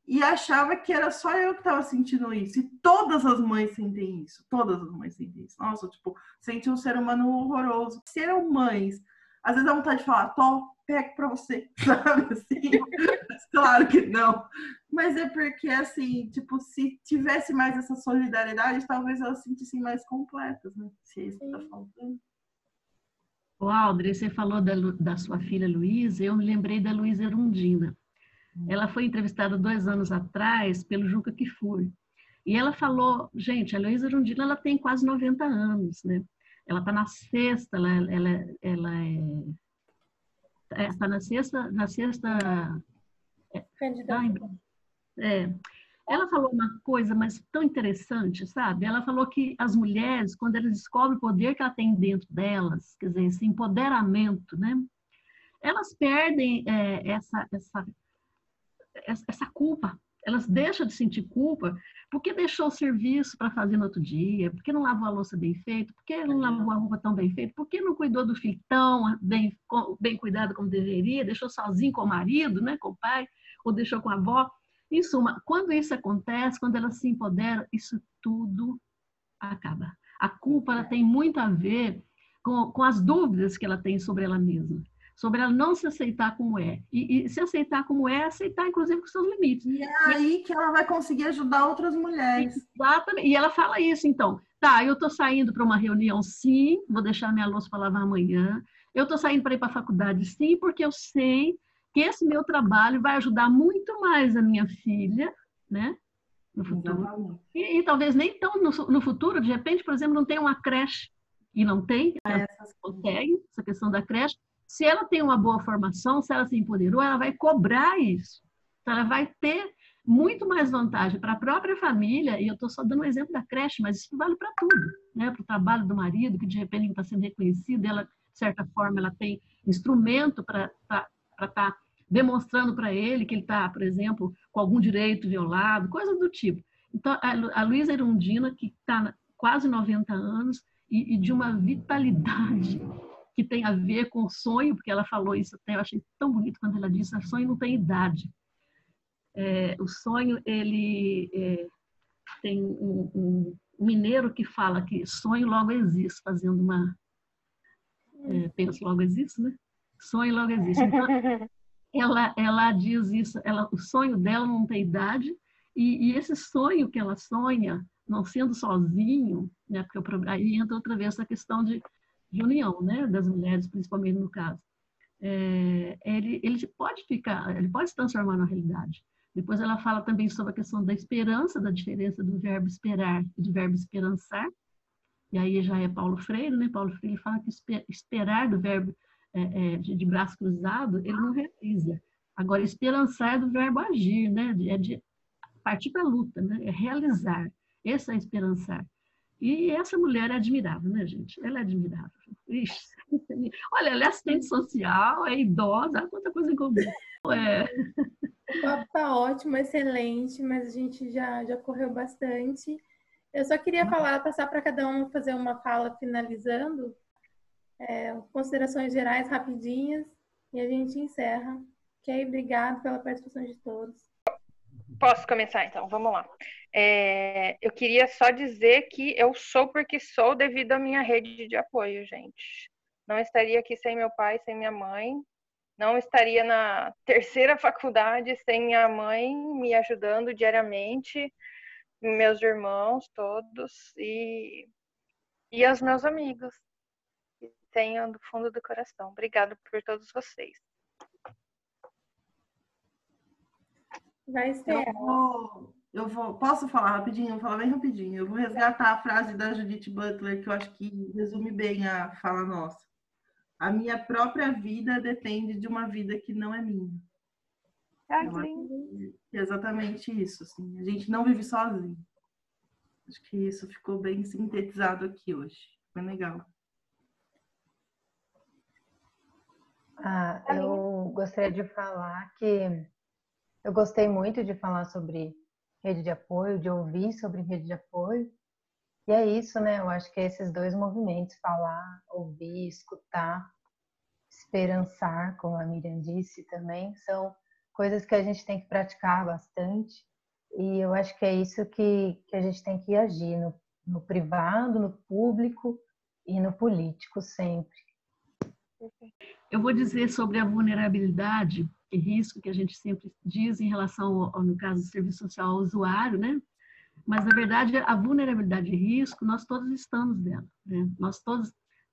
e achava que era só eu que estava sentindo isso. E todas as mães sentem isso. Todas as mães sentem isso. Nossa, tipo, sente um ser humano horroroso. Se eram mães, às vezes dá vontade de falar, Tó, pega pra você, sabe? Assim, claro que não. Mas é porque, assim, tipo, se tivesse mais essa solidariedade, talvez elas se sentissem mais completas, né? Se é isso que tá faltando. O Aldre, você falou da, da sua filha Luísa, eu me lembrei da Luísa Erundina. Ela foi entrevistada dois anos atrás pelo Juca Kifur. E ela falou, gente, a Luísa Rundina ela tem quase 90 anos, né? Ela está na sexta, ela, ela, ela é está é, na sexta, na sexta é, é, ela falou uma coisa mas tão interessante, sabe? Ela falou que as mulheres, quando elas descobrem o poder que ela tem dentro delas, quer dizer, esse empoderamento, né? Elas perdem é, essa, essa essa culpa. Elas deixam de sentir culpa porque deixou o serviço para fazer no outro dia, porque não lavou a louça bem feita, porque não lavou a roupa tão bem feita, porque não cuidou do filho tão bem, bem cuidado como deveria, deixou sozinho com o marido, né, com o pai, ou deixou com a avó. Em suma, quando isso acontece, quando ela se empodera, isso tudo acaba. A culpa ela tem muito a ver com, com as dúvidas que ela tem sobre ela mesma sobre ela não se aceitar como é. E, e, se aceitar como é, aceitar, inclusive, com seus limites. E é aí que ela vai conseguir ajudar outras mulheres. Exatamente. E ela fala isso, então. Tá, eu estou saindo para uma reunião, sim, vou deixar minha louça para lavar amanhã. Eu estou saindo para ir para a faculdade, sim, porque eu sei que esse meu trabalho vai ajudar muito mais a minha filha, né? No futuro. E, e, talvez nem tão no, no, futuro, de repente, por exemplo, não tem uma creche. E não tem, ela consegue, essa questão da creche, se ela tem uma boa formação, se ela se empoderou, ela vai cobrar isso. Então, ela vai ter muito mais vantagem para a própria família, e eu estou só dando um exemplo da creche, mas isso vale para tudo, né? para o trabalho do marido, que de repente está sendo reconhecido, ela, de certa forma, ela tem instrumento para estar tá demonstrando para ele que ele está, por exemplo, com algum direito violado, coisas do tipo. Então, a, Luísa Erundina, que está quase 90 anos e, e de uma vitalidade que tem a ver com sonho, porque ela falou isso até, eu achei tão bonito quando ela disse, o sonho não tem idade. É, o sonho, ele é, tem um, um, mineiro que fala que sonho logo existe, fazendo uma... É, penso logo existe, né? Sonho logo existe. Então, ela, ela diz isso, ela, o sonho dela não tem idade, e, e esse sonho que ela sonha, não sendo sozinho, né? Porque aí entra outra vez essa questão de de união, né, das mulheres, principalmente no caso. É, ele, ele pode ficar, ele pode se transformar na realidade. Depois ela fala também sobre a questão da esperança, da diferença do verbo esperar e do verbo esperançar. E aí já é Paulo Freire, né? Paulo Freire fala que esperar do verbo é, é, de, braço cruzado, ele não realiza. Agora, esperançar é do verbo agir, né? É de partir para a luta, né? É realizar. Esse é esperançar. E essa mulher é admirável, né, gente? Ela é admirável. Ixi. Olha, ela é assistente social, é idosa, quanta coisa em comum. É. O papo tá ótimo, excelente, mas a gente já, já correu bastante. Eu só queria uhum. falar, passar para cada um fazer uma fala finalizando, é, considerações gerais rapidinhas, e a gente encerra. Ok? Obrigado pela participação de todos. Posso começar então? Vamos lá. É, eu queria só dizer que eu sou porque sou devido à minha rede de apoio, gente. Não estaria aqui sem meu pai, sem minha mãe. Não estaria na terceira faculdade sem minha mãe me ajudando diariamente, meus irmãos todos e, e os meus amigos tenho do fundo do coração. Obrigado por todos vocês. Vai ser. Eu vou, eu vou, posso falar rapidinho? vou falar bem rapidinho. Eu vou resgatar a frase da Judith Butler, que eu acho que resume bem a fala nossa. A minha própria vida depende de uma vida que não é minha. Ah, que É exatamente isso. Assim. A gente não vive sozinho. Acho que isso ficou bem sintetizado aqui hoje. Foi legal. Ah, eu gostaria de falar que eu gostei muito de falar sobre rede de apoio, de ouvir sobre rede de apoio. E é isso, né? Eu acho que é esses dois movimentos, falar, ouvir, escutar, esperançar, como a Miriam disse também, são coisas que a gente tem que praticar bastante. E eu acho que é isso que, que a gente tem que agir no, no privado, no público e no político sempre. Eu vou dizer sobre a vulnerabilidade e risco que a gente sempre diz em relação, ao, no caso do serviço social, ao usuário, né? Mas, na verdade, a vulnerabilidade e risco, nós todos estamos dentro. Né? Nós todos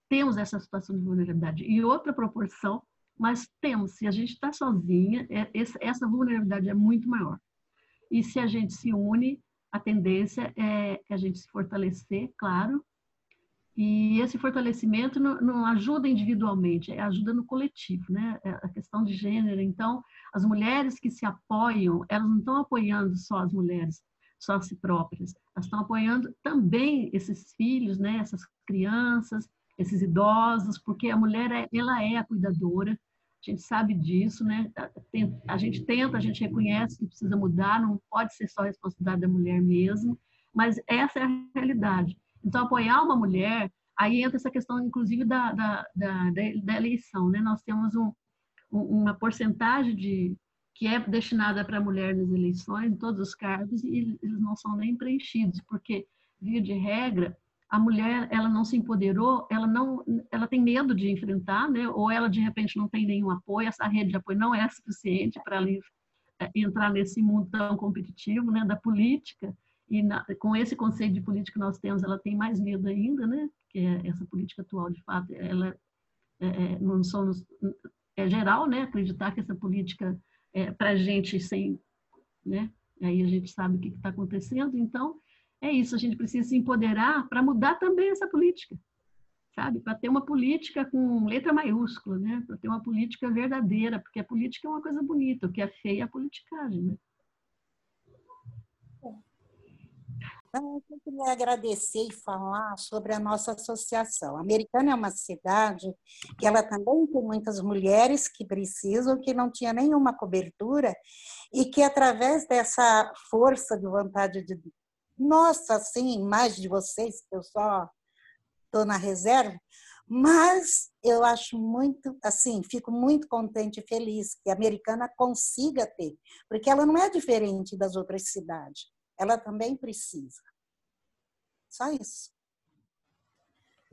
temos essa situação de vulnerabilidade. E outra proporção, mas temos. Se a gente está sozinha, é, essa vulnerabilidade é muito maior. E se a gente se une, a tendência é a gente se fortalecer, claro, e esse fortalecimento não, ajuda individualmente, é ajuda no coletivo, né? É a questão de gênero. Então, as mulheres que se apoiam, elas não estão apoiando só as mulheres, só a si próprias, elas estão apoiando também esses filhos, né? Essas crianças, esses idosos, porque a mulher, é, ela é a cuidadora. A gente sabe disso, né? A gente tenta, a gente reconhece que precisa mudar, não pode ser só responsabilidade da mulher mesmo, mas essa é a realidade. Então, apoiar uma mulher, aí entra essa questão, inclusive, da, da, da, da eleição, né? Nós temos um, uma porcentagem de que é destinada para a mulher nas eleições, em todos os cargos, e eles não são nem preenchidos, porque, via de regra, a mulher ela não se empoderou, ela não, ela tem medo de enfrentar, né? Ou ela de repente não tem nenhum apoio, essa rede de apoio não é suficiente para é, entrar nesse mundo tão competitivo, né? Da política e na, com esse conceito de política que nós temos, ela tem mais medo ainda, né? Que é essa política atual, de fato, ela é, é não somos é geral, né? Acreditar que essa política é para gente sem, né? Aí a gente sabe o que está acontecendo, então é isso, a gente precisa se empoderar para mudar também essa política, sabe? Para ter uma política com letra maiúscula, né? Para ter uma política verdadeira, porque a política é uma coisa bonita, o que é feio é a politicagem, né? Então, eu queria agradecer e falar sobre a nossa associação. A Americana é uma cidade que ela também tem muitas mulheres que precisam, que não tinha nenhuma cobertura, e que através dessa força de vontade de nossa, assim, mais de vocês, que eu só estou na reserva, mas eu acho muito, assim, fico muito contente e feliz que a americana consiga ter, porque ela não é diferente das outras cidades, ela também precisa. Só isso.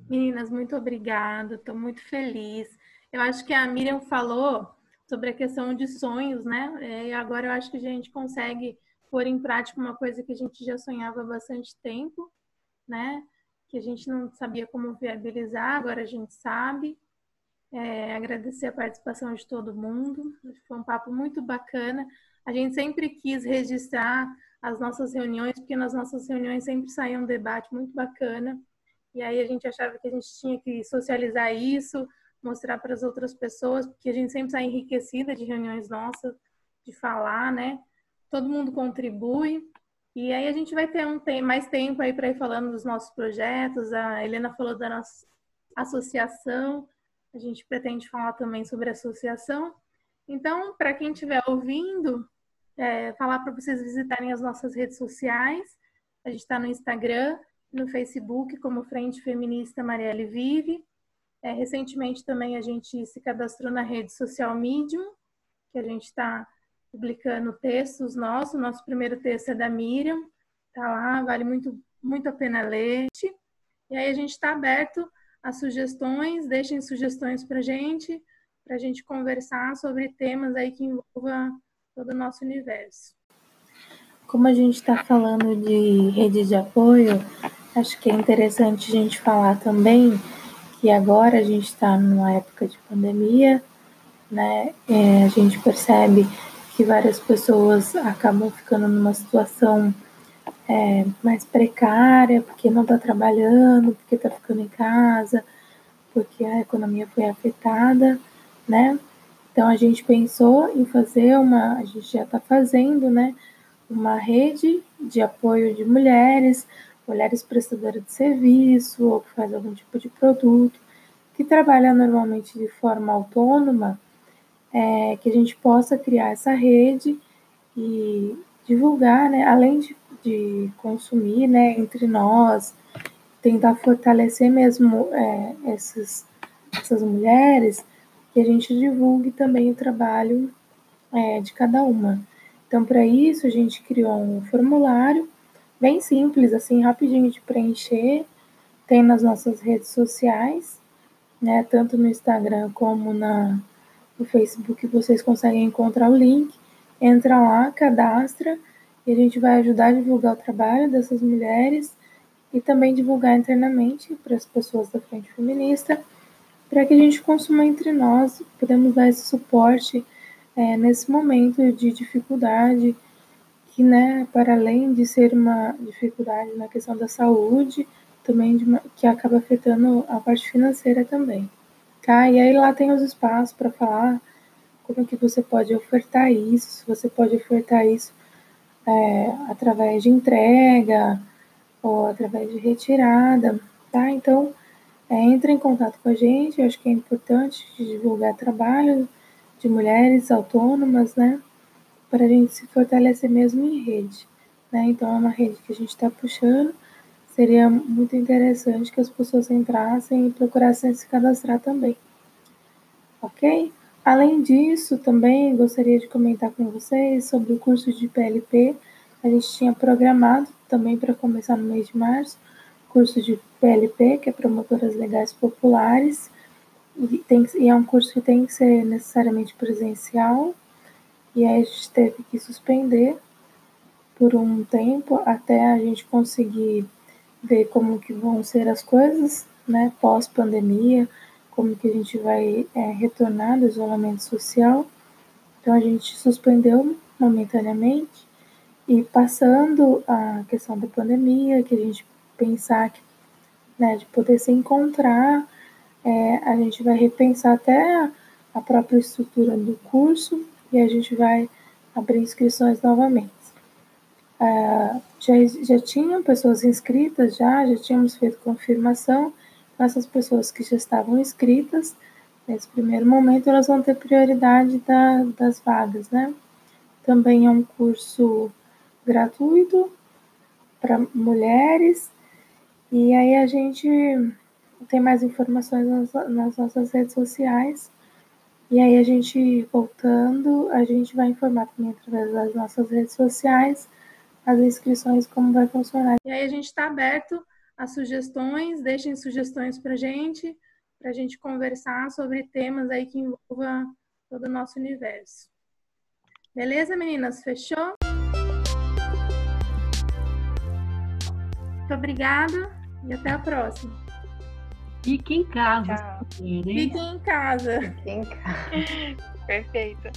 Meninas, muito obrigada, estou muito feliz. Eu acho que a Miriam falou sobre a questão de sonhos, né? É, e agora eu acho que a gente consegue pôr em prática uma coisa que a gente já sonhava há bastante tempo, né? Que a gente não sabia como viabilizar, agora a gente sabe. É, agradecer a participação de todo mundo, foi um papo muito bacana. A gente sempre quis registrar as nossas reuniões, porque nas nossas reuniões sempre saía um debate muito bacana. E aí a gente achava que a gente tinha que socializar isso, mostrar para as outras pessoas, porque a gente sempre sai enriquecida de reuniões nossas, de falar, né? todo mundo contribui. E aí a gente vai ter um tem, mais tempo aí para ir falando dos nossos projetos. A Helena falou da nossa associação. A gente pretende falar também sobre associação. Então, para quem estiver ouvindo, é, falar para vocês visitarem as nossas redes sociais. A gente está no Instagram, no Facebook, como Frente Feminista Marielle Vive. É, recentemente também a gente se cadastrou na rede social Medium, que a gente está publicando textos nossos. Nosso primeiro texto é da Miriam, tá lá, vale muito, muito a pena ler. E aí a gente está aberto a sugestões, deixem sugestões para gente, para a gente conversar sobre temas aí que envolvam todo o nosso universo. Como a gente está falando de rede de apoio, acho que é interessante a gente falar também que agora a gente está numa época de pandemia, né? É, a gente percebe que várias pessoas acabam ficando numa situação é, mais precária, porque não está trabalhando, porque está ficando em casa, porque a economia foi afetada, né? Então a gente pensou em fazer uma, a gente já está fazendo, né? Uma rede de apoio de mulheres, mulheres prestadoras de serviço ou que faz algum tipo de produto, que trabalha normalmente de forma autônoma é, que a gente possa criar essa rede e divulgar, né, além de, de consumir né, entre nós, tentar fortalecer mesmo é, essas, essas mulheres, que a gente divulgue também o trabalho é, de cada uma. Então, para isso, a gente criou um formulário bem simples, assim, rapidinho de preencher, tem nas nossas redes sociais, né, tanto no Instagram como na, no Facebook vocês conseguem encontrar o link, entra lá, cadastra e a gente vai ajudar a divulgar o trabalho dessas mulheres e também divulgar internamente para as pessoas da Frente Feminista, para que a gente consuma entre nós, podemos dar esse suporte é, nesse momento de dificuldade, que, né, para além de ser uma dificuldade na questão da saúde, também uma, que acaba afetando a parte financeira também. Tá? E aí lá tem os espaços para falar como que você pode ofertar isso, se você pode ofertar isso é, através de entrega ou através de retirada, tá? Então, é, entre em contato com a gente, eu acho que é importante divulgar trabalho de mulheres autônomas, né? Para a gente se fortalecer mesmo em rede. Né? Então, é uma rede que a gente está puxando. Seria muito interessante que as pessoas entrassem e procurassem se cadastrar também. Ok? Além disso, também gostaria de comentar com vocês sobre o curso de PLP. A gente tinha programado também para começar no mês de março, curso de PLP, que é Promotoras Legais Populares, e, tem, e é um curso que tem que ser necessariamente presencial, e aí a gente teve que suspender por um tempo até a gente conseguir ver como que vão ser as coisas, né, pós-pandemia, como que a gente vai é, retornar do isolamento social. Então a gente suspendeu momentaneamente e passando a questão da pandemia, que a gente pensar que, né, de poder se encontrar, é, a gente vai repensar até a própria estrutura do curso e a gente vai abrir inscrições novamente. Uh, já, já tinham pessoas inscritas, já, já tínhamos feito confirmação, essas pessoas que já estavam inscritas, nesse primeiro momento, elas vão ter prioridade da, das vagas, né? Também é um curso gratuito para mulheres, e aí a gente tem mais informações nas, nossas redes sociais. E aí a gente, voltando, a gente vai informar também através das nossas redes sociais as inscrições, como vai funcionar. E aí a gente está aberto a sugestões, deixem sugestões para gente, para a gente conversar sobre temas aí que envolvam todo o nosso universo. Beleza, meninas? Fechou? Muito obrigada e até a próxima. Fique em casa. Tchau. Fiquem em casa. Fiquem em casa. Perfeito.